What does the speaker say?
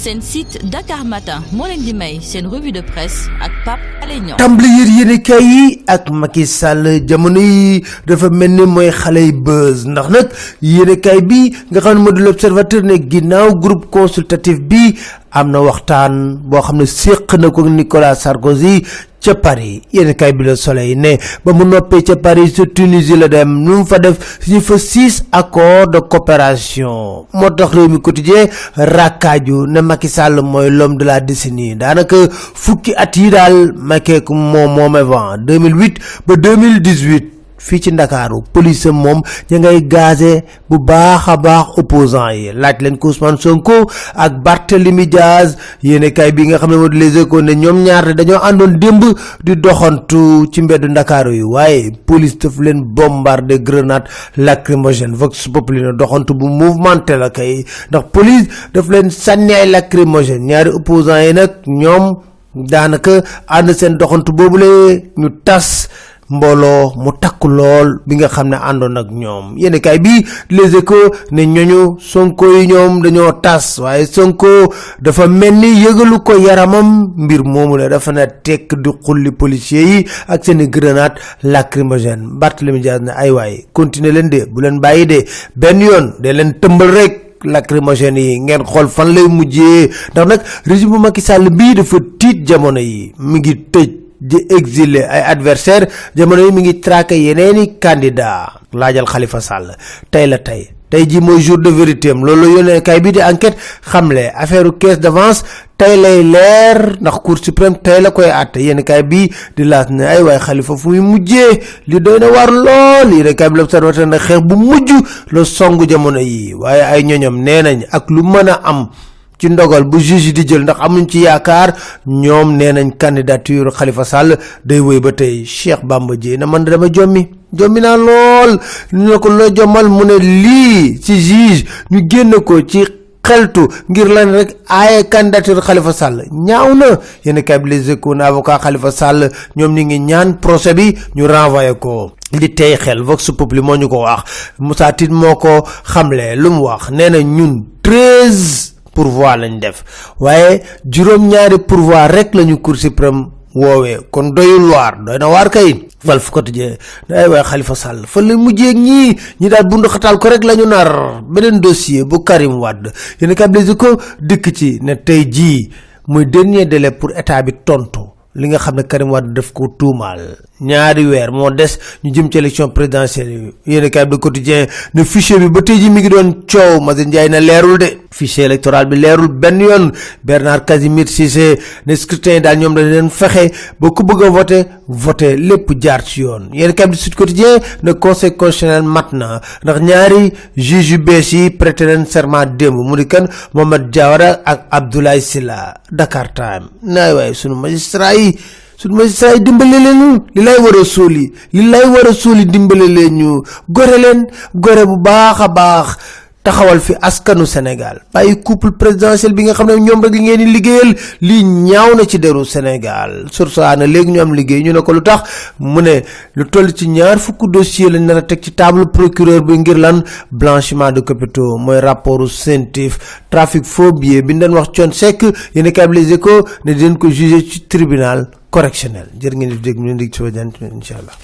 seen site Dakar Matin moo leen di may revue de presse ak Pape Alé Niang. Tàmbali yéenekaay yi ak Macky Sall jamono yi dafa mel ni mooy buzz. Ndax nag yéenekaay bi nga xam ne moo l'observateur ne groupe consultatif bi am na waxtaan boo xam ne na ko Nicolas Sarkozy ca Paris yéen kay bi Le Soleil ne ba mu noppee ca Paris ca Tunisie la dem nu mu fa def suñu fa six accords de coopération. Moo tax réew mi quotidien rakkaaju ne Macky Sall mooy l'homme de la décennie. Daanaka fukki at yi daal Macky moom moome vent 2008 ba 2018 fii ci ndakaaru. Police moom ña ngay gazé bu baax a baax opposant yi. Laaj leen ko Ousmane Sonko ak Barthélemy Diaz. Yéene kay bi nga xam di Les ne ñoom ñaar de dañoo àndoon démb di doxantu ci mbeddu ndakaaru yi. Waaye police daf leen bombardé grenade lacrymogène. Vox populi na doxantu bu mouvementé la kay ndax police daf leen sànni ay lacrymogène. Ñaari opposant yi nag ñoom daanaka ànd seen doxantu ñu tas mbooloo mu takk lool bi nga xam ne àndoon ak ñoom. Yéen kay bi les échos ne ñooñu sonko yi ñoom dañoo tas waaye sonko dafa mel ni yëgalu ko yaramam. Mbir moomu la dafa ne tekk di xulli policiers yi ak seeni grenade lacrymogène Barthélemy Diaz ne ay waay continuer leen de bu leen bàyyi de. Benn yoon de leen tëmbal rek lacrymogène yi. Ngeen xool fan lay mujjee. Ndax nag régime Macky Sall bii dafa jamono yi. Mi ngi tëj di exiler ay adversaire jamono mi ngi traqué yeneeni candidat. Laajal Khalifa Sall tey la tey. Tey ji mooy jour de vérité am. Yónnee kay bi di enquête. Xamle affaire caisse d'avance tey lay leer ndax cour suprême tey la koy àtte. Yéen kay bi di laas ne ay waay Khalifa fu muy mujjee li doy na war lool. Yéen kay bi l'observateur ne xeex bu mujj la songu jamono yi. Waaye ay ñoñom nee nañ ak lu mën a am ci ndogal bu juge di jël ndax amuñ ci yaakaar ñoom nee nañ candidature Khalifa Sall day wéy ba tey. Cheikh Bamba Dièye na man dama jommi jommi naa lool. Ñu ko loo jommal mu ne lii ci juge ñu génn ko ci xeltu ngir lan rek aaye candidature Khalifa Sall. Ñaaw na. Yéen kay bi les échos avocat Khalifa Sall ñoom ñi ngi ñaan procès bi ñu renvoyé ko. Li tey xel vox populi moo ñu ko wax. Moussa Tine moo ko lu mu wax. Nee ñun treize pourvoi lañ def. Waaye juróom-ñaari pourvoi rek lañu cour suprême woowee. Kon doyul waar doy na waar kay. Walf Quotidien ay waaye Khalifa Sall fan la mujjee ñii ñi daal bundu xataal ko rek la ñu nar. Beneen dossier bu Karim Wade yéen kay bi ko dikk ci ne tey jii muy dernier délai pour état bi tontu li nga xam ne Karim Wade daf ko tuumaal. Ñaari weer moo des ñu jëm ci élection présidentielle bi quotidien ne fichier bi ba tey ji mi ngi doon coow Mazin Ndiaye na leerul de fichier électoral bi leerul benn yoon. Bernard Casimir Cissé ne scrutin daal ñoom dañ leen fexe ba ku bëgg a voté voté lépp jaar ci yoon. Yéen kay bi Sud Quotidien ne conseil constitutionnel mat na ndax ñaari juge yu bees yi prêté serment démb. Mu di kan Mohamed Diawara ak Abdoulaye Sylla. Dakar Time. Naay waaye sunu magistrat yi suñu magistrat yi dimbale leen li lay war a suuli li lay war a suuli dimbale leen ñu gore leen gore bu baax a baax taxawal fi askanu Sénégal. Bàyyi couple présidentiel bi nga xam ne ñoom rek li ngeen di lii ñaaw na ci deru Sénégal. Surtout na léegi ñu am liggéey ñu ne ko lu tax? Mu ne lu toll ci ñaar fukk dossier lañ nar a teg ci table procureur bi ngir lan? Blanchiment de capitaux mooy rapportu CENTIF trafic billets bi ñu wax coon sekk yéen a Les Échos ne dinañ ko jugé ci tribunal correctionnel. Jërë ngeen di dégg ñu ndig suba jant incha allah